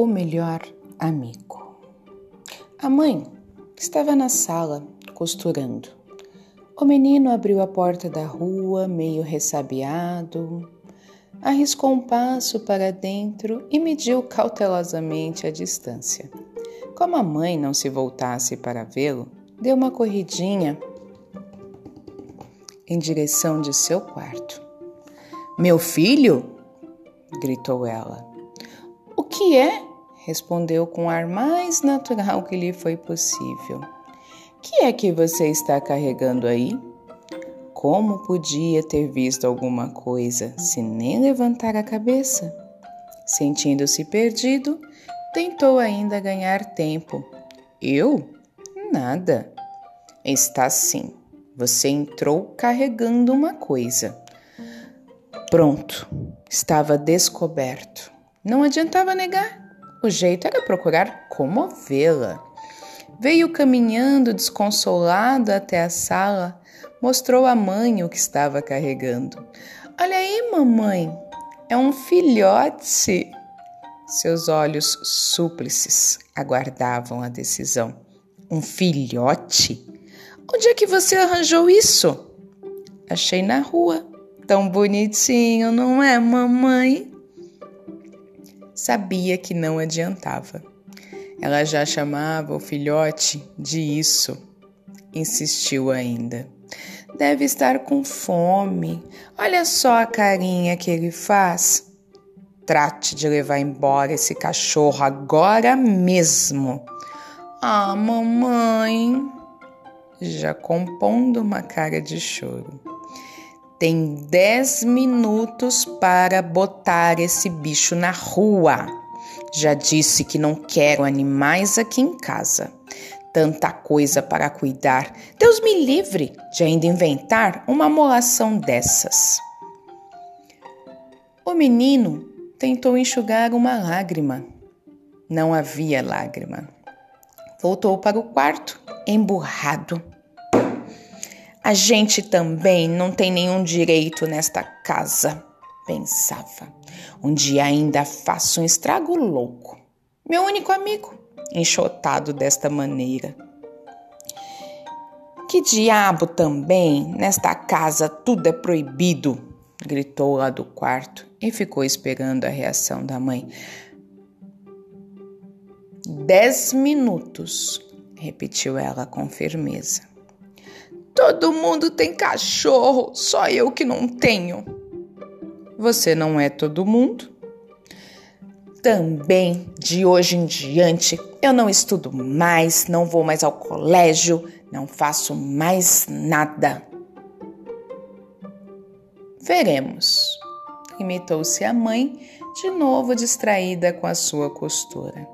O melhor amigo. A mãe estava na sala costurando. O menino abriu a porta da rua, meio ressabiado, arriscou um passo para dentro e mediu cautelosamente a distância. Como a mãe não se voltasse para vê-lo, deu uma corridinha em direção de seu quarto. Meu filho? gritou ela. O que é? Respondeu com o ar mais natural que lhe foi possível. Que é que você está carregando aí? Como podia ter visto alguma coisa se nem levantar a cabeça? Sentindo-se perdido, tentou ainda ganhar tempo. Eu? Nada. Está sim. Você entrou carregando uma coisa. Pronto, estava descoberto. Não adiantava negar. O jeito era procurar comovê-la. Veio caminhando desconsolado até a sala, mostrou à mãe o que estava carregando. Olha aí, mamãe, é um filhote. Seus olhos súplices aguardavam a decisão. Um filhote? Onde é que você arranjou isso? Achei na rua. Tão bonitinho, não é, mamãe? Sabia que não adiantava. Ela já chamava o filhote de isso. Insistiu ainda. Deve estar com fome. Olha só a carinha que ele faz. Trate de levar embora esse cachorro agora mesmo. Ah, mamãe. Já compondo uma cara de choro. Tem 10 minutos para botar esse bicho na rua. Já disse que não quero animais aqui em casa. Tanta coisa para cuidar. Deus me livre de ainda inventar uma molação dessas. O menino tentou enxugar uma lágrima. Não havia lágrima. Voltou para o quarto, emburrado. A gente também não tem nenhum direito nesta casa, pensava. Um dia ainda faço um estrago louco. Meu único amigo, enxotado desta maneira. Que diabo também, nesta casa tudo é proibido, gritou lá do quarto e ficou esperando a reação da mãe. Dez minutos, repetiu ela com firmeza. Todo mundo tem cachorro, só eu que não tenho. Você não é todo mundo? Também, de hoje em diante, eu não estudo mais, não vou mais ao colégio, não faço mais nada. Veremos. Imitou-se a mãe, de novo distraída com a sua costura.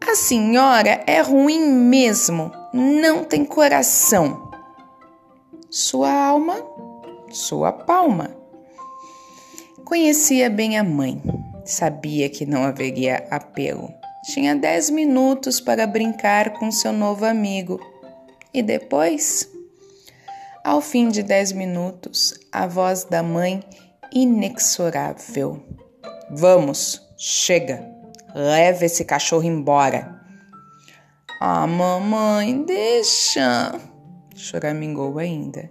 A senhora é ruim mesmo, não tem coração sua alma, sua palma. Conhecia bem a mãe, sabia que não haveria apelo. Tinha dez minutos para brincar com seu novo amigo. E depois? Ao fim de dez minutos, a voz da mãe inexorável. Vamos, chega, leve esse cachorro embora. Ah, mamãe, deixa choramingou ainda.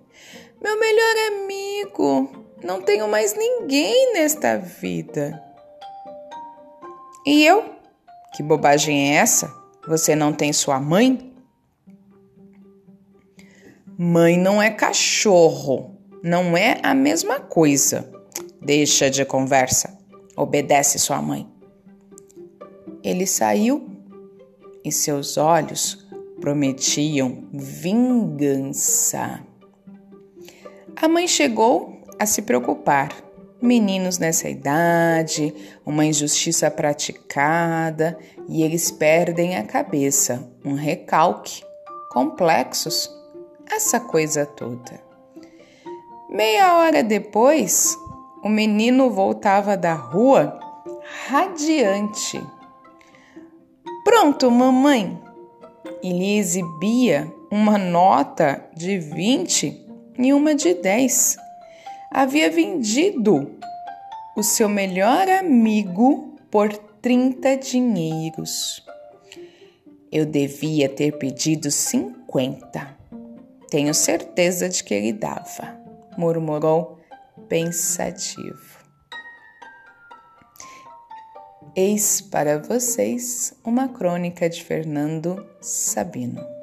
Meu melhor amigo, não tenho mais ninguém nesta vida. E eu? Que bobagem é essa? Você não tem sua mãe? Mãe não é cachorro, não é a mesma coisa. Deixa de conversa, obedece sua mãe. Ele saiu e seus olhos prometiam vingança. A mãe chegou a se preocupar. Meninos nessa idade, uma injustiça praticada e eles perdem a cabeça. Um recalque, complexos, essa coisa toda. Meia hora depois, o menino voltava da rua radiante. Pronto, mamãe, e lhe exibia uma nota de 20 e uma de 10. Havia vendido o seu melhor amigo por trinta dinheiros. Eu devia ter pedido cinquenta. Tenho certeza de que ele dava, murmurou pensativo. Eis para vocês uma crônica de Fernando Sabino.